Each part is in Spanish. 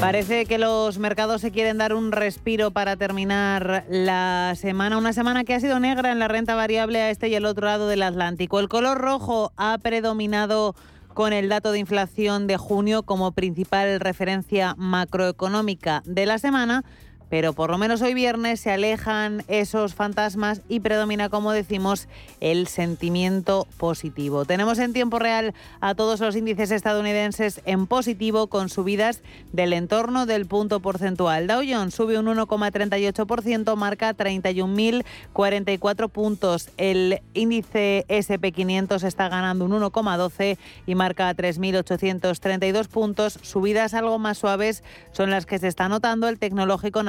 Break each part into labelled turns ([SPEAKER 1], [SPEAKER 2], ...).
[SPEAKER 1] Parece que los mercados se quieren dar un respiro para terminar la semana, una semana que ha sido negra en la renta variable a este y el otro lado del Atlántico. El color rojo ha predominado con el dato de inflación de junio como principal referencia macroeconómica de la semana pero por lo menos hoy viernes se alejan esos fantasmas y predomina, como decimos, el sentimiento positivo. Tenemos en tiempo real a todos los índices estadounidenses en positivo con subidas del entorno del punto porcentual. Dow Jones sube un 1,38%, marca 31.044 puntos. El índice SP500 está ganando un 1,12 y marca 3.832 puntos. Subidas algo más suaves son las que se está notando el tecnológico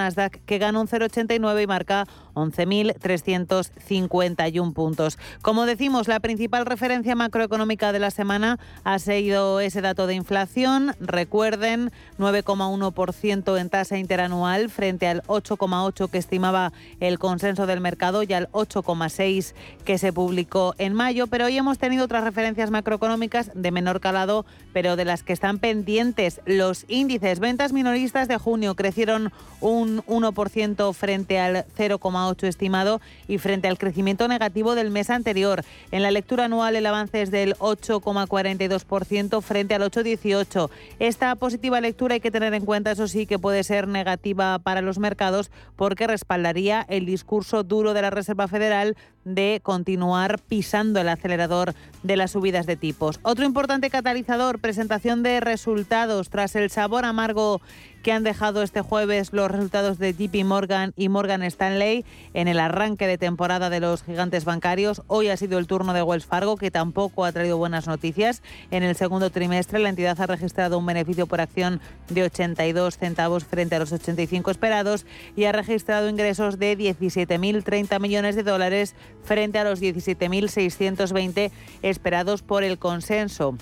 [SPEAKER 1] que gana un 0,89 y marca 11.351 puntos. Como decimos, la principal referencia macroeconómica de la semana ha sido ese dato de inflación. Recuerden, 9,1% en tasa interanual frente al 8,8% que estimaba el consenso del mercado y al 8,6% que se publicó en mayo. Pero hoy hemos tenido otras referencias macroeconómicas de menor calado, pero de las que están pendientes. Los índices ventas minoristas de junio crecieron un 1% frente al 0,8% estimado y frente al crecimiento negativo del mes anterior. En la lectura anual el avance es del 8,42% frente al 8,18%. Esta positiva lectura hay que tener en cuenta, eso sí, que puede ser negativa para los mercados porque respaldaría el discurso duro de la Reserva Federal de continuar pisando el acelerador de las subidas de tipos. Otro importante catalizador, presentación de resultados tras el sabor amargo que han dejado este jueves los resultados de JP Morgan y Morgan Stanley en el arranque de temporada de los gigantes bancarios. Hoy ha sido el turno de Wells Fargo, que tampoco ha traído buenas noticias. En el segundo trimestre, la entidad ha registrado un beneficio por acción de 82 centavos frente a los 85 esperados y ha registrado ingresos de 17.030 millones de dólares frente a los 17.620 esperados por el consenso.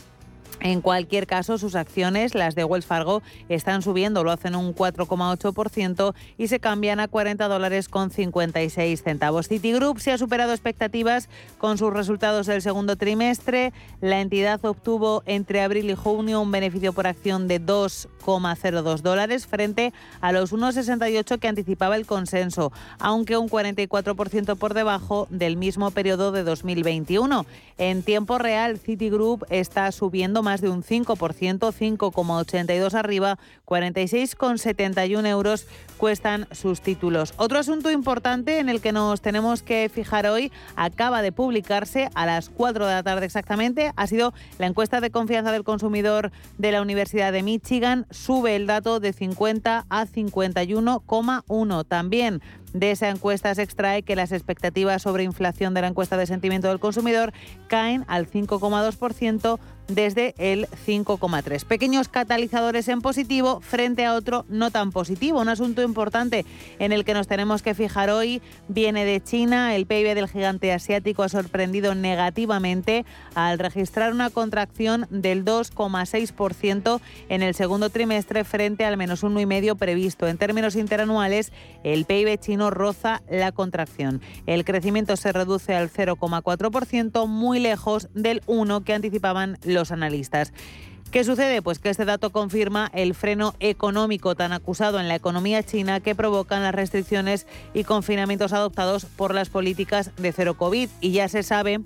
[SPEAKER 1] En cualquier caso, sus acciones, las de Wells Fargo, están subiendo, lo hacen un 4,8% y se cambian a 40 dólares con 56 centavos. Citigroup se ha superado expectativas con sus resultados del segundo trimestre. La entidad obtuvo entre abril y junio un beneficio por acción de 2,02 dólares frente a los 1,68 que anticipaba el consenso, aunque un 44% por debajo del mismo periodo de 2021. En tiempo real, Citigroup está subiendo más de un 5%, 5,82 arriba, 46,71 euros cuestan sus títulos. Otro asunto importante en el que nos tenemos que fijar hoy acaba de publicarse a las 4 de la tarde exactamente. Ha sido la encuesta de confianza del consumidor de la Universidad de Michigan. Sube el dato de 50 a 51,1. También de esa encuesta se extrae que las expectativas sobre inflación de la encuesta de sentimiento del consumidor caen al 5,2% desde el 5,3. Pequeños catalizadores en positivo frente a otro no tan positivo. Un asunto importante en el que nos tenemos que fijar hoy viene de China. El PIB del gigante asiático ha sorprendido negativamente al registrar una contracción del 2,6% en el segundo trimestre frente al menos 1,5% previsto. En términos interanuales, el PIB chino roza la contracción. El crecimiento se reduce al 0,4%, muy lejos del 1 que anticipaban los analistas. ¿Qué sucede? Pues que este dato confirma el freno económico tan acusado en la economía china que provocan las restricciones y confinamientos adoptados por las políticas de cero COVID. Y ya se sabe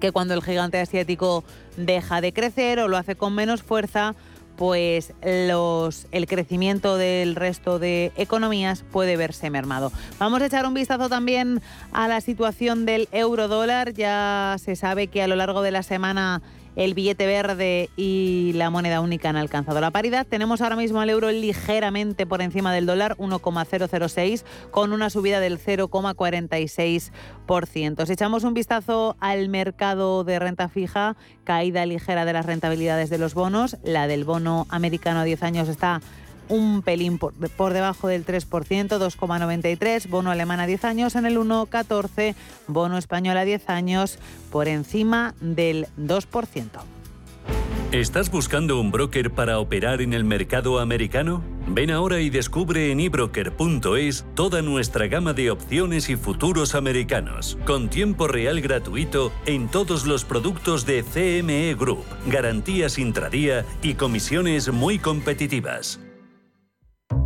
[SPEAKER 1] que cuando el gigante asiático deja de crecer o lo hace con menos fuerza, pues los, el crecimiento del resto de economías puede verse mermado. Vamos a echar un vistazo también a la situación del euro dólar. Ya se sabe que a lo largo de la semana el billete verde y la moneda única han alcanzado la paridad. Tenemos ahora mismo al euro ligeramente por encima del dólar, 1,006, con una subida del 0,46%. Si echamos un vistazo al mercado de renta fija, caída ligera de las rentabilidades de los bonos, la del bono americano a 10 años está un pelín por, debajo del 3%, 2,93, bono alemán a 10 años en el 1,14, bono español a 10 años por encima del 2%.
[SPEAKER 2] ¿Estás buscando un broker para operar en el mercado americano? Ven ahora y descubre en ebroker.es toda nuestra gama de opciones y futuros americanos, con tiempo real gratuito en todos los productos de CME Group, garantías intradía y comisiones muy competitivas.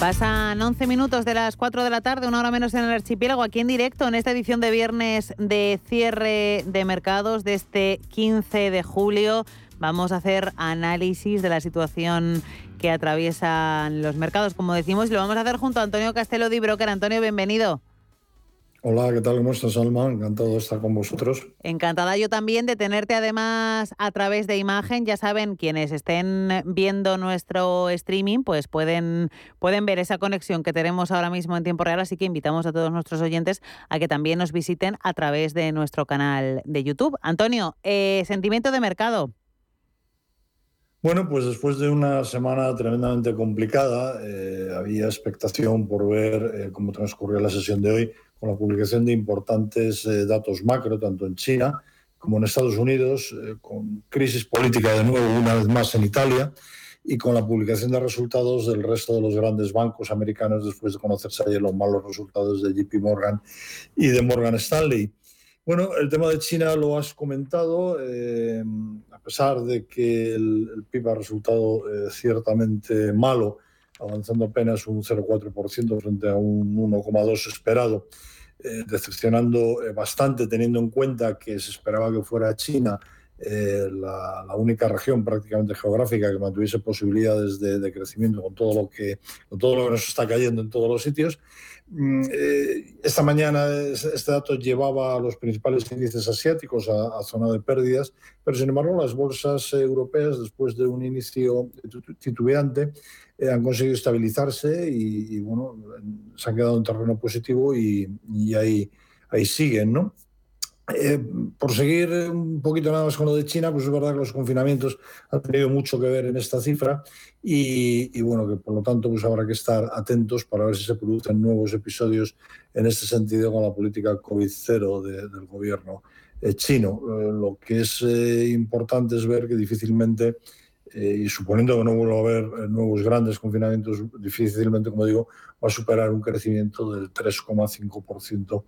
[SPEAKER 1] Pasan 11 minutos de las 4 de la tarde, una hora menos en el archipiélago, aquí en directo, en esta edición de viernes de cierre de mercados de este 15 de julio. Vamos a hacer análisis de la situación que atraviesan los mercados, como decimos, y lo vamos a hacer junto a Antonio Castelo de Broker. Antonio, bienvenido.
[SPEAKER 3] Hola, ¿qué tal? ¿Cómo estás, Alma? Encantado de estar con vosotros.
[SPEAKER 1] Encantada yo también de tenerte además a través de imagen. Ya saben, quienes estén viendo nuestro streaming, pues pueden, pueden ver esa conexión que tenemos ahora mismo en tiempo real, así que invitamos a todos nuestros oyentes a que también nos visiten a través de nuestro canal de YouTube. Antonio, eh, sentimiento de mercado.
[SPEAKER 3] Bueno, pues después de una semana tremendamente complicada, eh, había expectación por ver eh, cómo transcurría la sesión de hoy con la publicación de importantes eh, datos macro, tanto en China como en Estados Unidos, eh, con crisis política de nuevo una vez más en Italia y con la publicación de resultados del resto de los grandes bancos americanos después de conocerse ayer los malos resultados de JP Morgan y de Morgan Stanley. Bueno, el tema de China lo has comentado, eh, a pesar de que el, el PIB ha resultado ciertamente malo, avanzando apenas un 0,4% frente a un 1,2% esperado, eh, decepcionando eh, bastante teniendo en cuenta que se esperaba que fuera China eh, la, única región prácticamente geográfica que mantuviese posibilidades de, de, crecimiento con todo, lo que, con todo lo que nos está cayendo en todos los sitios. Mm, eh, esta mañana este dato llevaba a los principales índices asiáticos a, a, zona de pérdidas, pero sin embargo las bolsas europeas, después de un inicio titubeante, eh, han conseguido estabilizarse y, y, bueno, se han quedado en terreno positivo y, y ahí, ahí siguen, ¿no? Eh, por seguir un poquito nada más con lo de China, pues es verdad que los confinamientos han tenido mucho que ver en esta cifra y, bueno, que por lo tanto pues habrá que estar atentos para ver si se producen nuevos episodios en este sentido con la política COVID-0 de, del gobierno eh, chino. Eh, lo que es importante es ver que difícilmente, y suponiendo que no vuelva a haber nuevos grandes confinamientos, difícilmente, como digo, va a superar un crecimiento del 3,5%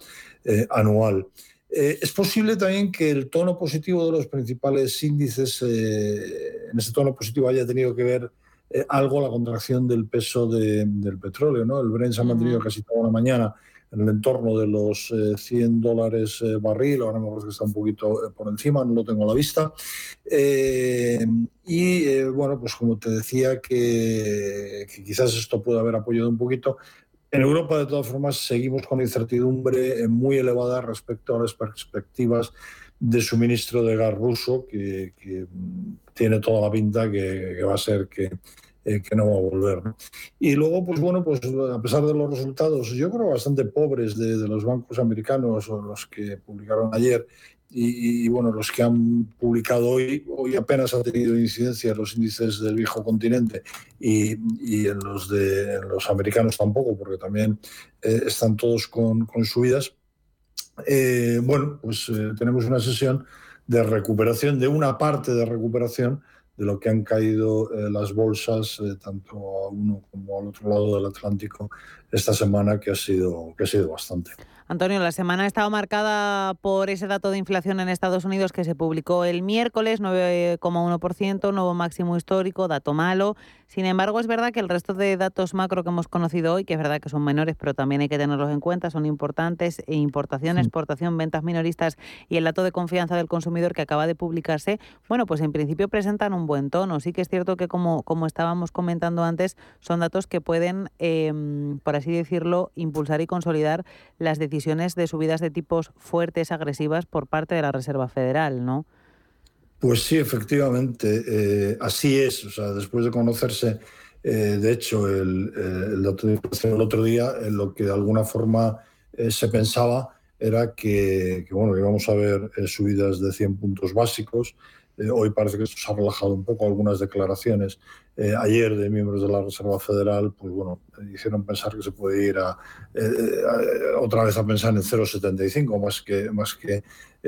[SPEAKER 3] anual. Eh, es posible también que el tono positivo de los principales índices, eh, en ese tono positivo haya tenido que ver eh, algo la contracción del peso de, del petróleo. ¿no? El Brent se ha mantenido casi toda la mañana en el entorno de los 100 dólares barril, ahora me parece que está un poquito por encima, no lo tengo a la vista. y bueno, pues como te decía, que, que quizás esto puede haber apoyado un poquito, en Europa, de todas formas, seguimos con incertidumbre muy elevada respecto a las perspectivas de suministro de gas ruso, que, que tiene toda la pinta que, va a ser que, eh, que, no va a volver. Y luego, pues bueno, pues a pesar de los resultados, yo creo bastante pobres de los bancos americanos o los que publicaron ayer y, bueno, los que han publicado hoy, hoy apenas ha tenido incidencia en los índices del viejo continente y, y en, los de, los americanos tampoco, porque también eh, están todos con, con subidas. Eh, bueno, pues eh, tenemos una sesión de recuperación, de una parte de recuperación de lo que han caído las bolsas, tanto a uno como al otro lado del Atlántico, esta semana, que ha sido, que ha sido bastante.
[SPEAKER 1] Antonio, la semana ha estado marcada por ese dato de inflación en Estados Unidos que se publicó el miércoles, 9,1%, nuevo máximo histórico, dato malo. Sin embargo, es verdad que el resto de datos macro que hemos conocido hoy, que es verdad que son menores, pero también hay que tenerlos en cuenta, son importantes, e importación, exportación, ventas minoristas y el dato de confianza del consumidor que acaba de publicarse, bueno, pues en principio presentan un buen tono. Sí que es cierto que, como, como estábamos comentando antes, son datos que pueden, eh, por así decirlo, impulsar y consolidar las decisiones de subidas de tipos fuertes, agresivas por parte de la Reserva Federal, ¿no?
[SPEAKER 3] Pues sí, efectivamente, eh, así es. O sea, después de conocerse, eh, de hecho, el, eh, otro día, lo que de alguna forma se pensaba era que, bueno, íbamos a ver subidas de 100 puntos básicos, Eh, hoy parece que se ha relajado un poco algunas declaraciones eh, ayer de miembros de la Reserva Federal, pues bueno, hicieron pensar que se puede ir a, otra vez a pensar en 0,75 más que, más que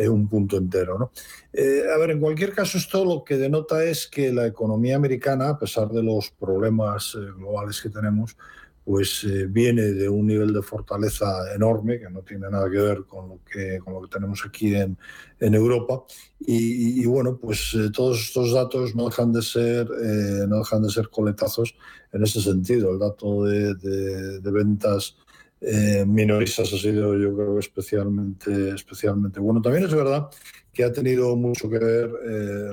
[SPEAKER 3] un punto entero. ¿no? a ver, en cualquier caso, esto lo que denota es que la economía americana, a pesar de los problemas globales que tenemos, pues eh, viene de un nivel de fortaleza enorme, que no tiene nada que ver con lo que, con lo que tenemos aquí en, en Europa. Y, bueno, pues eh, todos estos datos no dejan de ser, eh, no dejan de ser coletazos en ese sentido. El dato de, de, ventas minoristas ha sido, yo creo, especialmente, especialmente bueno. También es verdad que ha tenido mucho que ver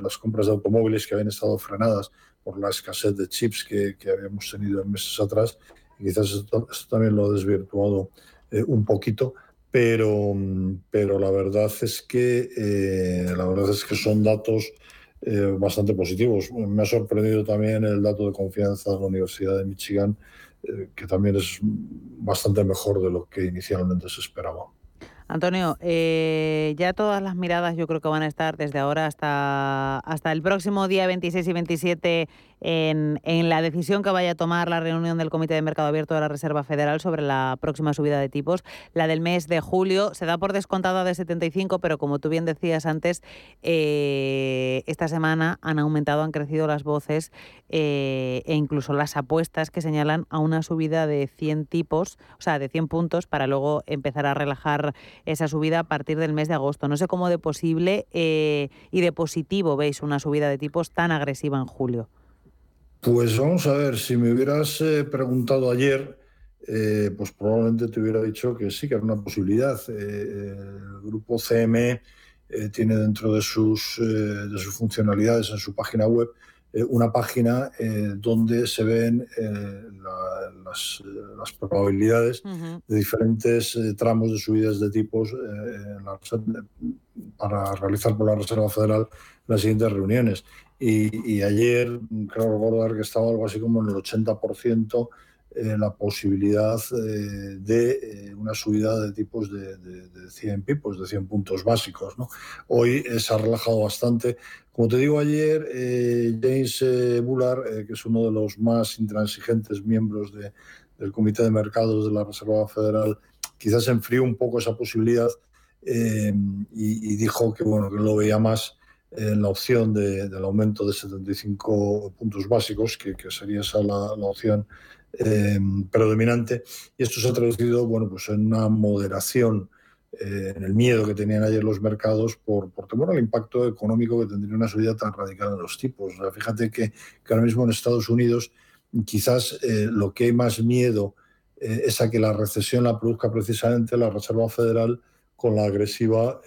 [SPEAKER 3] las compras de automóviles que habían estado frenadas por la escasez de chips que, que habíamos tenido en meses atrás quizás esto, también lo ha desvirtuado eh, un poquito, pero, pero la verdad es que eh, la verdad es que son datos eh, bastante positivos. Me ha sorprendido también el dato de confianza de la Universidad de Michigan, que también es bastante mejor de lo que inicialmente se esperaba.
[SPEAKER 1] Antonio, ya todas las miradas yo creo que van a estar desde ahora hasta, hasta el próximo día 26 y 27 en, la decisión que vaya a tomar la reunión del Comité de Mercado Abierto de la Reserva Federal sobre la próxima subida de tipos. La del mes de julio se da por descontada de 75, pero como tú bien decías antes, eh, esta semana han aumentado, han crecido las voces eh, e incluso las apuestas que señalan a una subida de 100 tipos, o sea, de 100 puntos, para luego empezar a relajar esa subida a partir del mes de agosto. No sé cómo de posible eh, y de positivo veis una subida de tipos tan agresiva en julio.
[SPEAKER 3] Pues vamos a ver, si me hubieras eh, preguntado ayer, eh, pues probablemente te hubiera dicho que sí, que era una posibilidad. el grupo CME tiene dentro de sus, de sus funcionalidades en su página web eh, una página eh, donde se ven eh, las, probabilidades de diferentes tramos de subidas de tipos para realizar por la Reserva Federal las siguientes reuniones. Y, y ayer creo recordar que estaba algo así como en el 80% eh, la posibilidad eh, de eh, una subida de tipos de, 100 pipos, de 100 puntos básicos. ¿no? Hoy se ha relajado bastante. Como te digo ayer, James Bullard, que es uno de los más intransigentes miembros del Comité de Mercados de la Reserva Federal, quizás enfrió un poco esa posibilidad y, dijo que, bueno, que lo veía más en la opción del aumento de 75 puntos básicos, que, sería esa la, la opción eh, predominante y esto se ha traducido bueno, pues en una moderación eh, en el miedo que tenían ayer los mercados por, por temor al impacto económico que tendría una subida tan radical en los tipos. fíjate que, que, ahora mismo en Estados Unidos quizás eh, lo que hay más miedo es a que la recesión la produzca precisamente la Reserva Federal con la agresiva,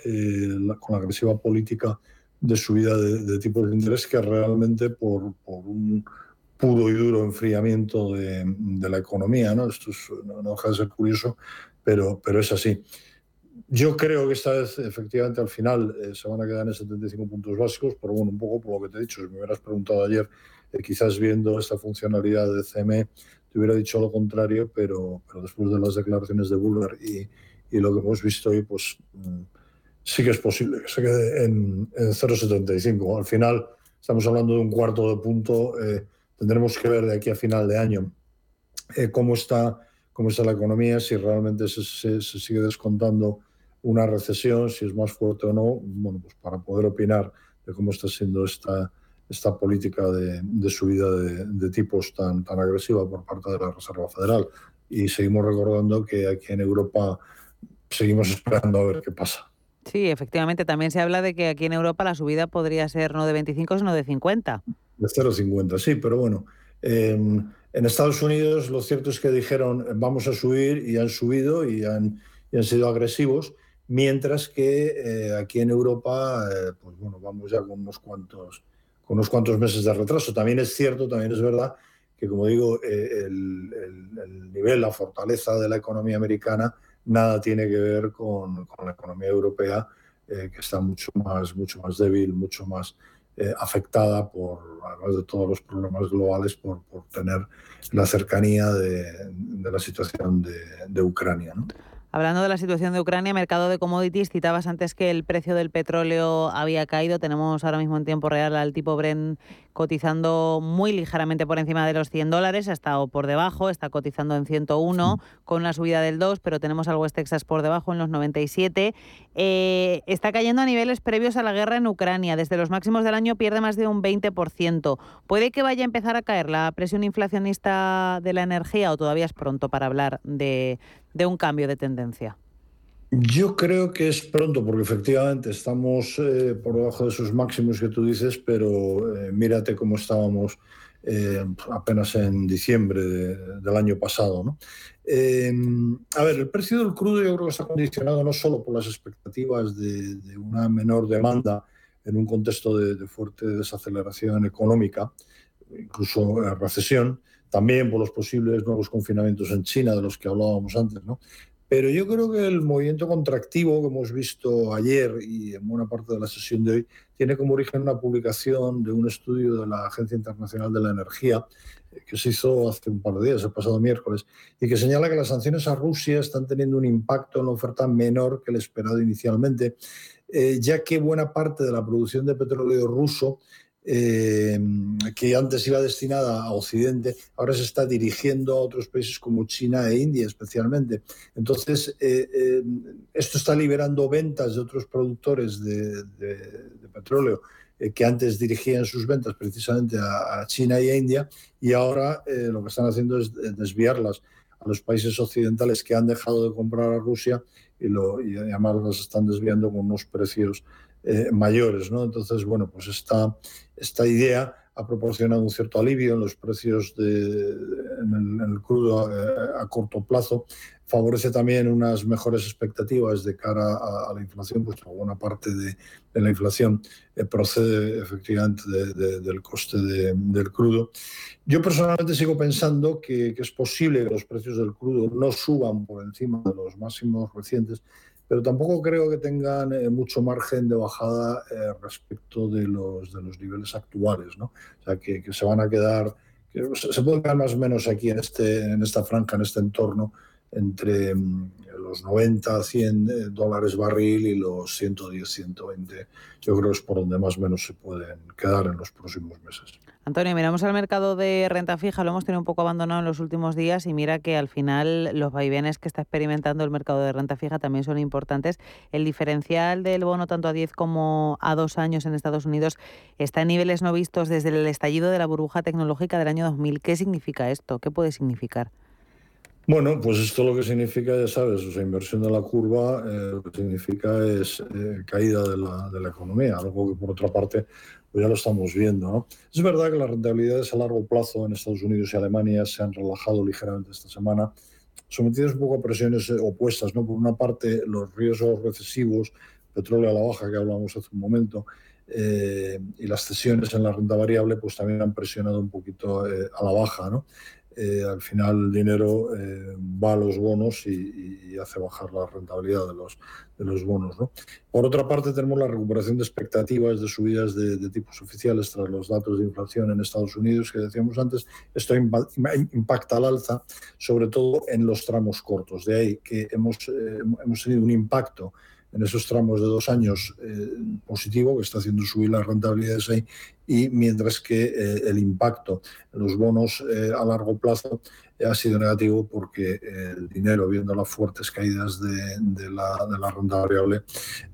[SPEAKER 3] con la agresiva política de subida de, de, tipos de interés que realmente por, por un puro y duro enfriamiento de, la economía. ¿no? Esto no, deja de ser curioso, pero, pero es así. Yo creo que esta vez, efectivamente, al final eh, se van a quedar en 75 puntos básicos, pero bueno, un poco por lo que te he dicho. Si me hubieras preguntado ayer, eh, quizás viendo esta funcionalidad de CME, te hubiera dicho lo contrario, pero, pero después de las declaraciones de Buller y, y lo que hemos visto hoy, pues mm, sí que es posible que se quede en, en 0,75. Al final, estamos hablando de un cuarto de punto. Eh, tendremos que ver de aquí a final de año eh, cómo, está, cómo está la economía, si realmente se, sigue descontando una recesión, si es más fuerte o no, bueno, pues para poder opinar de cómo está siendo esta, esta política de, subida de, tipos tan, tan agresiva por parte de la Reserva Federal. Y seguimos recordando que aquí en Europa seguimos esperando a ver qué pasa.
[SPEAKER 1] Sí, efectivamente, también se habla de que aquí en Europa la subida podría ser no de 25, sino de 50.
[SPEAKER 3] De 0,50, sí, pero bueno. en Estados Unidos lo cierto es que dijeron vamos a subir y han subido y han, han sido agresivos, mientras que eh, aquí en Europa, eh, pues bueno, vamos ya con unos cuantos con unos cuantos meses de retraso. También es cierto, también es verdad que, como digo, eh, el, nivel, la fortaleza de la economía americana nada tiene que ver con, la economía europea, que está mucho más, mucho más débil, mucho más eh, afectada por, además de todos los problemas globales, por, tener la cercanía de, la situación de, Ucrania.
[SPEAKER 1] Hablando de la situación de Ucrania, mercado de commodities, citabas antes que el precio del petróleo había caído. Tenemos ahora mismo en tiempo real al tipo Brent cotizando muy ligeramente por encima de los 100 dólares, ha estado por debajo, está cotizando en 101 con una subida del 2, pero tenemos al West Texas por debajo en los 97. Eh, está cayendo a niveles previos a la guerra en Ucrania. Desde los máximos del año pierde más de un 20%. ¿Puede que vaya a empezar a caer la presión inflacionista de la energía o todavía es pronto para hablar de un cambio de tendencia?
[SPEAKER 3] Yo creo que es pronto, porque efectivamente estamos eh, por debajo de esos máximos que tú dices, pero eh, mírate cómo estábamos eh, apenas en diciembre del año pasado. ¿no? Em, a ver, el precio del crudo yo creo que está condicionado no solo por las expectativas de, una menor demanda en un contexto de, de fuerte desaceleración económica, incluso recesión, también por los posibles nuevos confinamientos en China de los que hablábamos antes, ¿no? Pero yo creo que el movimiento contractivo que hemos visto ayer y en buena parte de la sesión de hoy tiene como origen una publicación de un estudio de la Agencia Internacional de la Energía eh, que se hizo hace un par de días, el pasado miércoles, y que señala que las sanciones a Rusia están teniendo un impacto en la oferta menor que el esperado inicialmente, eh, ya que buena parte de la producción de petróleo ruso eh, que antes iba destinada a Occidente, ahora se está dirigiendo a otros países como China e India especialmente. Entonces, eh, eh, esto está liberando ventas de otros productores de, petróleo que antes dirigían sus ventas precisamente a, China y a India, y ahora lo que están haciendo es desviarlas a los países occidentales que han dejado de comprar a Rusia y, lo, y además las están desviando con unos precios eh, mayores. ¿no? Entonces, bueno, pues esta, esta idea ha proporcionado un cierto alivio en los precios de, en, el, crudo eh, a, corto plazo. Favorece también unas mejores expectativas de cara a, la inflación, pues buena parte de, la inflación eh, procede efectivamente del coste del crudo. Yo personalmente sigo pensando que, que es posible que los precios del crudo no suban por encima de los máximos recientes, pero tampoco creo que tengan eh, mucho margen de bajada eh, respecto de los, de los niveles actuales, ¿no? O sea, que, se van a quedar, que se pueden quedar más o menos aquí en, este, en esta franja, en este entorno, entre mm, los 90, 100 eh, dólares barril y los 110, 120. Yo creo que es por donde más o menos se pueden quedar en los próximos meses.
[SPEAKER 1] Antonio, miramos al mercado de renta fija, lo hemos tenido un poco abandonado en los últimos días y mira que al final los vaivenes que está experimentando el mercado de renta fija también son importantes. El diferencial del bono tanto a 10 como a 2 años en Estados Unidos está en niveles no vistos desde el estallido de la burbuja tecnológica del año 2000. ¿Qué significa esto? ¿Qué puede significar?
[SPEAKER 3] Bueno, pues esto lo que significa, ya sabes, o inversión de la curva, eh, lo que significa es eh, caída de la, economía, algo que por otra parte pues ya lo estamos viendo. ¿no? Es verdad que las rentabilidades a largo plazo en Estados Unidos y Alemania se han relajado ligeramente esta semana, sometidas un poco a presiones opuestas. ¿no? Por una parte, los riesgos recesivos, petróleo a la baja que hablamos hace un momento, eh, y las cesiones en la renta variable pues también han presionado un poquito eh, a la baja. ¿no? Eh, al final el dinero eh, va a los bonos y, hace bajar la rentabilidad de los, de los bonos. ¿no? Por otra parte, tenemos la recuperación de expectativas de subidas de, tipos oficiales tras los datos de inflación en Estados Unidos que decíamos antes. Esto impacta al alza, sobre todo en los tramos cortos. De ahí que hemos, eh, hemos tenido un impacto en esos tramos de dos años eh, positivo, que está haciendo subir las rentabilidades ahí, y mientras que eh, el impacto en los bonos eh, a largo plazo ha sido negativo porque el dinero, viendo las fuertes caídas de, la, de renta variable,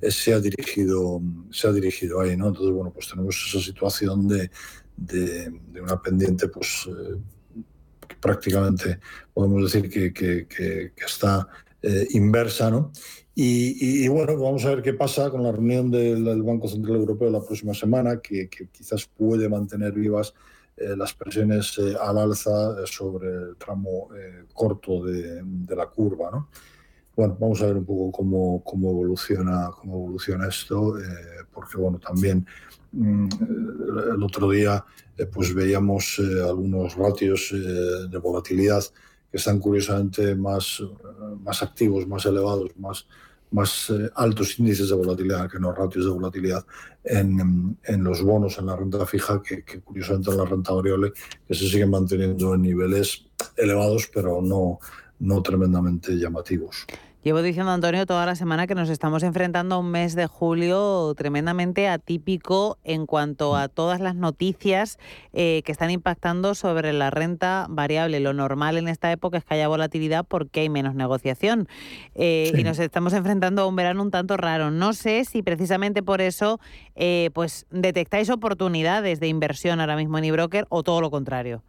[SPEAKER 3] se, ha dirigido, se ha dirigido ahí. ¿no? Entonces, bueno, pues tenemos esa situación de, de, una pendiente pues, prácticamente podemos decir que, que está inversa, ¿no? Y, bueno, vamos a ver qué pasa con la reunión del, Banco Central Europeo la próxima semana, que, quizás puede mantener vivas eh, las presiones eh, al alza sobre el tramo eh, corto de, la curva. ¿no? Bueno, vamos a ver un poco cómo, cómo evoluciona, cómo evoluciona esto, porque bueno, también mm, el otro día pues veíamos algunos ratios de volatilidad que están curiosamente más, más activos, más elevados, más, más eh, altos índices de volatilidad que no ratios de volatilidad en, en los bonos, en la renta fija, que, curiosamente en la renta variable, que se siguen manteniendo en niveles elevados, pero no, no tremendamente llamativos.
[SPEAKER 1] Llevo diciendo, Antonio, toda la semana que nos estamos enfrentando a un mes de julio tremendamente atípico en cuanto a todas las noticias eh, que están impactando sobre la renta variable. Lo normal en esta época es que haya volatilidad porque hay menos negociación. Eh, y nos estamos enfrentando a un verano un tanto raro. No sé si precisamente por eso eh, pues detectáis oportunidades de inversión ahora mismo en eBroker o todo lo contrario.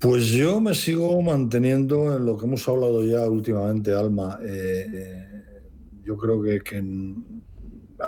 [SPEAKER 3] Pues yo me sigo manteniendo en lo que hemos hablado ya últimamente, Alma. Eh, eh, yo creo que,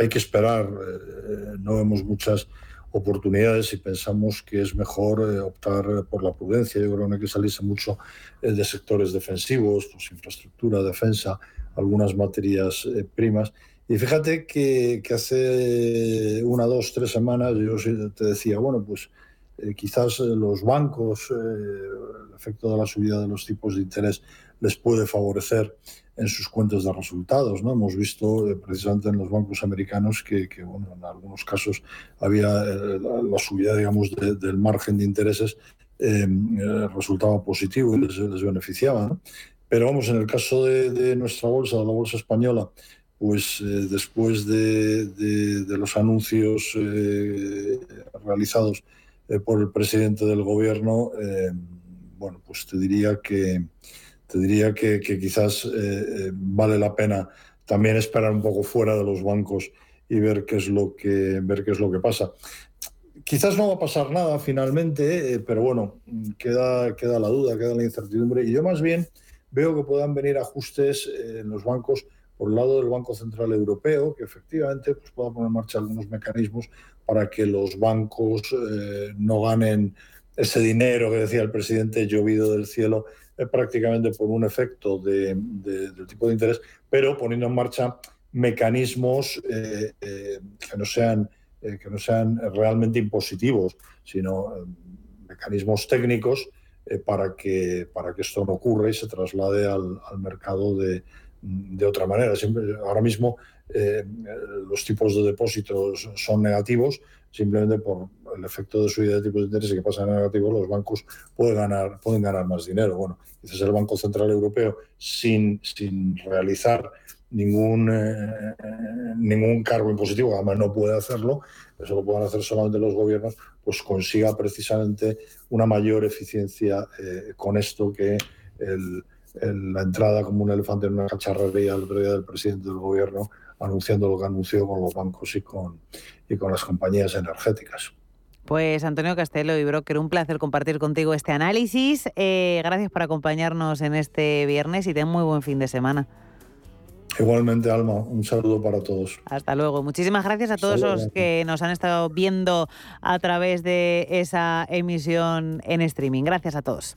[SPEAKER 3] hay que esperar. Eh, no vemos muchas oportunidades y pensamos que es mejor optar por la prudencia. Yo creo que no hay que salirse mucho de sectores defensivos, pues, infraestructura, defensa, algunas materias primas. Y fíjate que, que, hace una, dos, tres semanas yo te decía, bueno, pues eh, quizás eh, los bancos, eh, el efecto de la subida de los tipos de interés les puede favorecer en sus cuentas de resultados. ¿no? Hemos visto precisamente en los bancos americanos que, bueno, en algunos casos había la, subida digamos, del margen de intereses resultaba positivo y les, beneficiaba. Pero vamos, en el caso de, nuestra bolsa, de la bolsa española, pues después de, de, los anuncios realizados eh, por el presidente del gobierno, eh, bueno, pues te diría que te diría que, quizás eh, vale la pena también esperar un poco fuera de los bancos y ver qué es lo que ver qué es lo que pasa. Quizás no va a pasar nada finalmente, pero bueno, queda, queda la duda, queda la incertidumbre. Y yo más bien veo que puedan venir ajustes en los bancos por el lado del Banco Central Europeo, que efectivamente pues, pueda poner en marcha algunos mecanismos para que los bancos eh, no ganen ese dinero que decía el presidente llovido del cielo eh, prácticamente por un efecto de, del tipo de interés, pero poniendo en marcha mecanismos eh, que, no sean, que no sean realmente impositivos, sino mecanismos técnicos para, que, para que esto no ocurra y se traslade al mercado de, de otra manera. Ahora mismo eh, los tipos de depósitos son negativos, simplemente por el efecto de subida de tipos de interés y que pasa negativo, los bancos pueden ganar, pueden ganar más dinero. Bueno, quizás el Banco Central Europeo, sin, sin realizar ningún, eh, ningún cargo impositivo, además no puede hacerlo, eso lo pueden hacer solamente los gobiernos, pues consiga precisamente una mayor eficiencia eh, con esto que el, la entrada como un elefante en una cacharrería al día del presidente del gobierno anunciando lo que anunció con los bancos y con, y con las compañías energéticas.
[SPEAKER 1] Pues Antonio Castelo y Broker, un placer compartir contigo este análisis. Eh, gracias por acompañarnos en este viernes y ten muy buen fin de semana.
[SPEAKER 3] Igualmente, Alma, un saludo para todos.
[SPEAKER 1] Hasta luego. Muchísimas gracias a todos los que nos han estado viendo a través de esa emisión en streaming. Gracias a todos.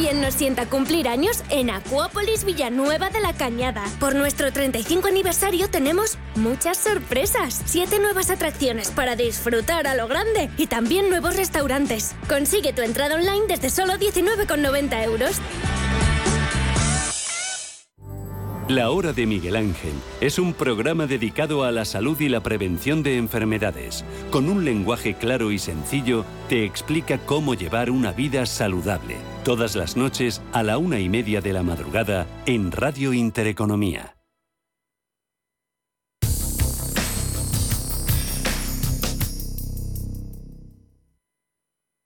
[SPEAKER 4] Bien nos sienta cumplir años en Acuópolis Villanueva de la Cañada. Por nuestro 35 aniversario tenemos muchas sorpresas. Siete nuevas atracciones para disfrutar a lo grande y también nuevos restaurantes. Consigue tu entrada online desde solo 19,90 euros.
[SPEAKER 2] La Hora de Miguel Ángel es un programa dedicado a la salud y la prevención de enfermedades. Con un lenguaje claro y sencillo, te explica cómo llevar una vida saludable. Todas las noches a la una y media de la madrugada en Radio Intereconomía.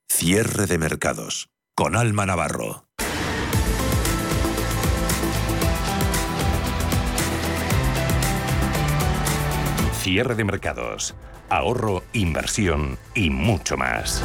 [SPEAKER 5] Cierre de mercados con Alma Navarro. Cierre de mercados, ahorro, inversión y mucho más.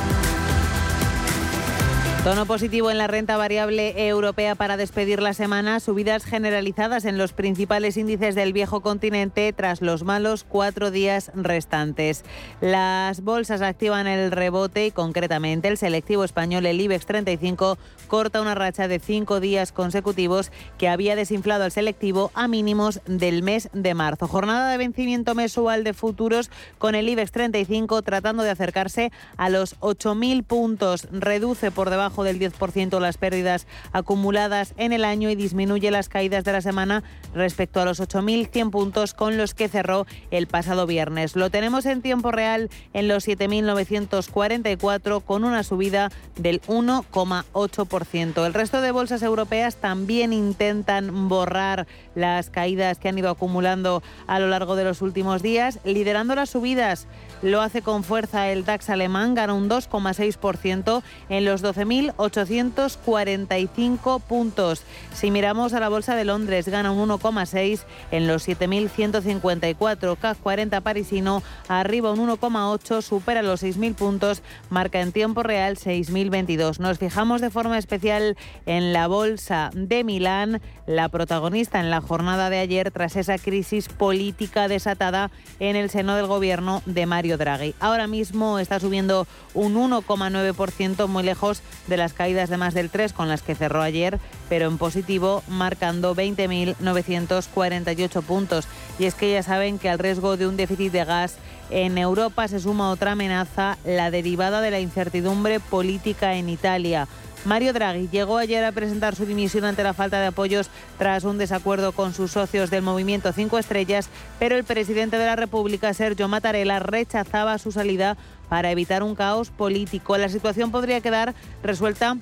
[SPEAKER 1] Tono positivo en la renta variable europea para despedir la semana, subidas generalizadas en los principales índices del viejo continente tras los malos cuatro días restantes. Las bolsas activan el rebote y concretamente el selectivo español, el IBEX 35, corta una racha de cinco días consecutivos que había desinflado al selectivo a mínimos del mes de marzo. Jornada de vencimiento mensual de futuros con el IBEX 35 tratando de acercarse a los 8.000 puntos. Reduce por debajo del 10% las pérdidas acumuladas en el año y disminuye las caídas de la semana respecto a los 8.100 puntos con los que cerró el pasado viernes. Lo tenemos en tiempo real en los 7.944 con una subida del 1,8%. El resto de bolsas europeas también intentan borrar las caídas que han ido acumulando a lo largo de los últimos días, liderando las subidas. Lo hace con fuerza el DAX alemán, gana un 2,6% en los 12.845 puntos. Si miramos a la Bolsa de Londres, gana un 1,6 en los 7.154. CAC 40 parisino arriba un 1,8, supera los 6.000 puntos, marca en tiempo real 6.022. Nos fijamos de forma especial en la Bolsa de Milán, la protagonista en la jornada de ayer tras esa crisis política desatada en el seno del gobierno de Mario Draghi. Ahora mismo está subiendo un 1,9%, muy lejos de las caídas de más del 3 con las que cerró ayer, pero en positivo, marcando 20.948 puntos. Y es que ya saben que al riesgo de un déficit de gas en Europa se suma otra amenaza, la derivada de la incertidumbre política en Italia. Mario Draghi llegó ayer a presentar su dimisión ante la falta de apoyos tras un desacuerdo con sus socios del movimiento Cinco Estrellas, pero el presidente de la República, Sergio Mattarella, rechazaba su salida para evitar un caos político. La situación podría quedar resuelta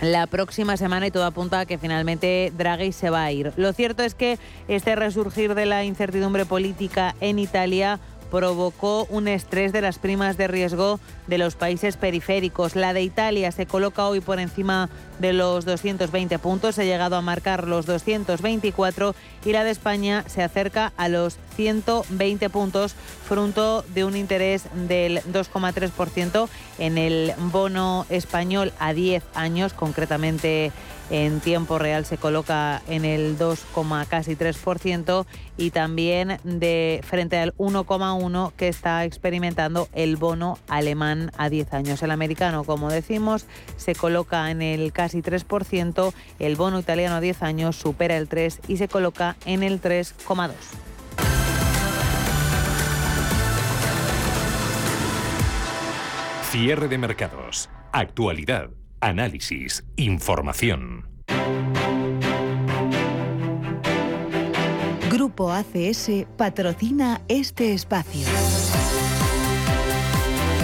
[SPEAKER 1] la próxima semana y todo apunta a que finalmente Draghi se va a ir. Lo cierto es que este resurgir de la incertidumbre política en Italia provocó un estrés de las primas de riesgo de los países periféricos. La de Italia se coloca hoy por encima de los 220 puntos, ha llegado a marcar los 224 y la de España se acerca a los 120 puntos, fruto de un interés del 2,3% en el bono español a 10 años, concretamente en tiempo real se coloca en el 2, casi 3% y también de frente al 1,1 que está experimentando el bono alemán a 10 años. El americano, como decimos, se coloca en el casi 3%, el bono italiano a 10 años supera el 3 y se coloca en el 3,2.
[SPEAKER 5] Cierre de mercados. Actualidad análisis, información.
[SPEAKER 6] Grupo ACS patrocina este espacio.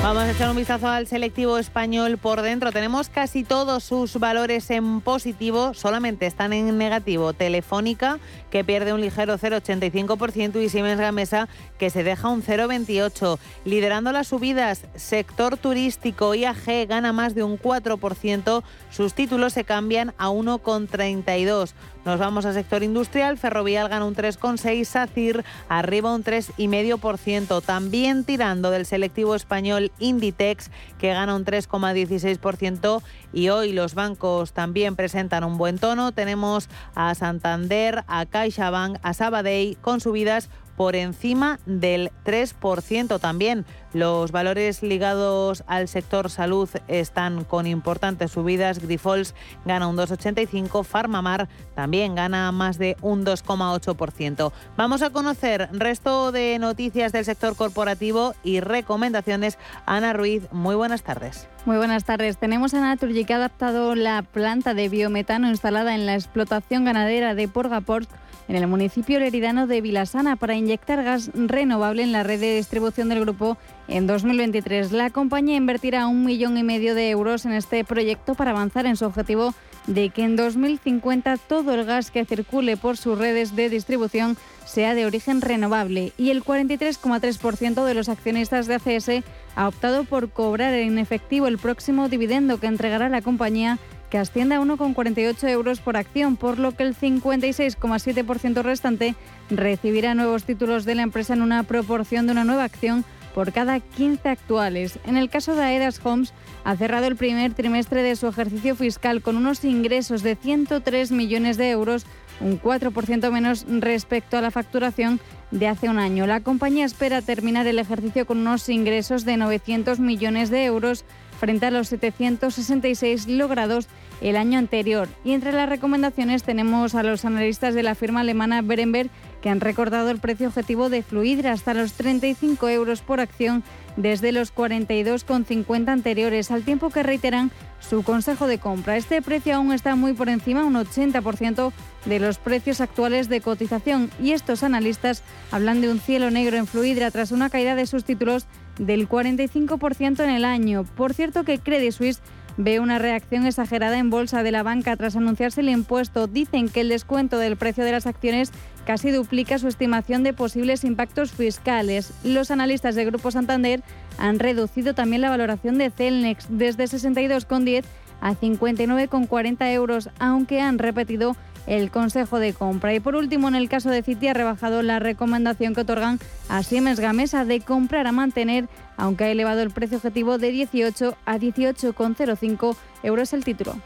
[SPEAKER 1] Vamos a echar un vistazo al selectivo español por dentro. Tenemos casi todos sus valores en positivo, solamente están en negativo. Telefónica, que pierde un ligero 0,85%, y Siemens Gamesa, que se deja un 0,28%. Liderando las subidas, sector turístico IAG gana más de un 4%. Sus títulos se cambian a 1,32%. Nos vamos al sector industrial. Ferrovial gana un 3,6%, SACIR arriba un 3,5%. También tirando del selectivo español Inditex, que gana un 3,16%. Y hoy los bancos también presentan un buen tono. Tenemos a Santander, a CaixaBank, a Sabadell con subidas por encima del 3% también. Los valores ligados al sector salud están con importantes subidas. Grifols gana un 2,85, Farmamar también gana más de un 2,8%. Vamos a conocer resto de noticias del sector corporativo y recomendaciones. Ana Ruiz, muy buenas tardes.
[SPEAKER 6] Muy buenas tardes. Tenemos a Naturgy que ha adaptado la planta de biometano instalada en la explotación ganadera de Porgaport en el municipio leridano de Vilasana para inyectar gas renovable en la red de distribución del grupo en 2023. La compañía invertirá un millón y medio de euros en este proyecto para avanzar en su objetivo de que en 2050 todo el gas que circule por sus redes de distribución sea de origen renovable y el 43,3% de los accionistas de ACS ha optado por cobrar en efectivo el próximo dividendo que entregará la compañía que asciende a 1,48 euros por acción, por lo que el 56,7% restante recibirá nuevos títulos de la empresa en una proporción de una nueva acción por cada 15 actuales. En el caso de Aedas Homes, ha cerrado el primer trimestre de su ejercicio fiscal con unos ingresos de 103 millones de euros, un 4% menos respecto a la facturación de hace un año. La compañía espera terminar el ejercicio con unos ingresos de 900 millones de euros, frente a los 766 logrados el año anterior. Y entre las recomendaciones tenemos a los analistas de la firma alemana Berenberg que han recordado el precio objetivo de Fluidra hasta los 35 euros por acción desde los 42,50 anteriores, al tiempo que reiteran su consejo de compra. Este precio aún está muy por encima, un 80% de los precios actuales de cotización y estos analistas hablan de un cielo negro en Fluidra tras una caída de sus títulos del 45% en el año. Por cierto que Credit Suisse ve una reacción exagerada en bolsa de la banca tras anunciarse el impuesto. Dicen que el descuento del precio de las acciones casi duplica su estimación de posibles impactos fiscales. Los analistas de Grupo Santander han reducido también la valoración de Celnex desde 62,10 a 59,40 euros, aunque han repetido el consejo de compra. Y por último, en el caso de Citi, ha rebajado la recomendación que otorgan a Siemens Gamesa de comprar a mantener, aunque ha elevado el precio objetivo de 18 a 18,05 euros el título.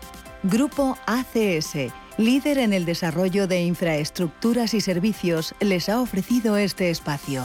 [SPEAKER 7] Grupo ACS, líder en el desarrollo de infraestructuras y servicios, les ha ofrecido este espacio.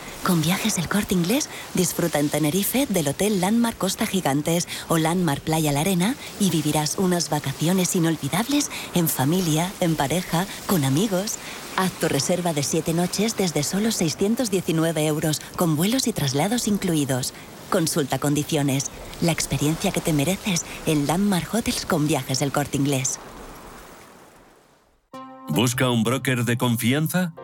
[SPEAKER 8] Con viajes El Corte Inglés, disfruta en Tenerife del Hotel Landmark Costa Gigantes o Landmark Playa La Arena y vivirás unas vacaciones inolvidables en familia, en pareja, con amigos. Haz tu reserva de 7 noches desde solo 619 euros, con vuelos y traslados incluidos. Consulta condiciones. La experiencia que te mereces en Landmark Hotels con viajes El Corte Inglés.
[SPEAKER 2] ¿Busca un broker de confianza?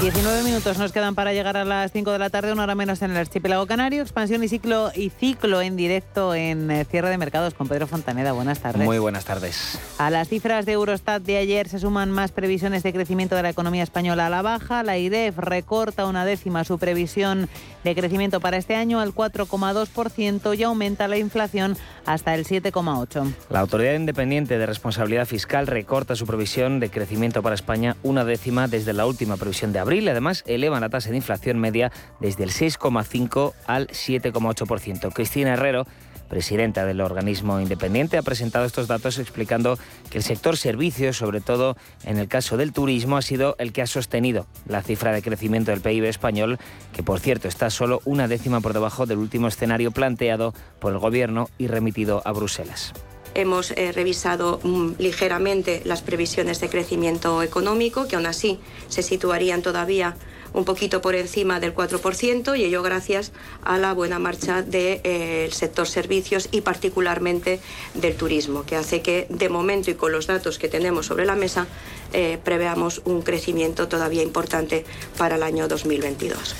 [SPEAKER 1] 19 minutos nos quedan para llegar a las 5 de la tarde, una hora menos en el archipiélago canario. Expansión y ciclo y ciclo en directo en eh, cierre de mercados con Pedro Fontaneda. Buenas tardes.
[SPEAKER 9] Muy buenas tardes.
[SPEAKER 1] A las cifras de Eurostat de ayer se suman más previsiones de crecimiento de la economía española a la baja. La IREF recorta una décima su previsión de crecimiento para este año al 4,2% y aumenta la inflación hasta el 7,8%.
[SPEAKER 9] La Autoridad Independiente de Responsabilidad Fiscal recorta su previsión de crecimiento para España una décima desde la última previsión de abril. Además, eleva la tasa de inflación media desde el 6,5 al 7,8%. Cristina Herrero presidenta del organismo independiente, ha presentado estos datos explicando que el sector servicios, sobre todo en el caso del turismo, ha sido el que ha sostenido la cifra de crecimiento del PIB español, que por cierto está solo una décima por debajo del último escenario planteado por el Gobierno y remitido a Bruselas.
[SPEAKER 10] Hemos eh, revisado mm, ligeramente las previsiones de crecimiento económico, que aún así se situarían todavía un poquito por encima del 4% y ello gracias a la buena marcha del eh, sector servicios y particularmente del turismo, que hace que de momento y con los datos que tenemos sobre la mesa eh, preveamos un crecimiento todavía importante para el año 2022.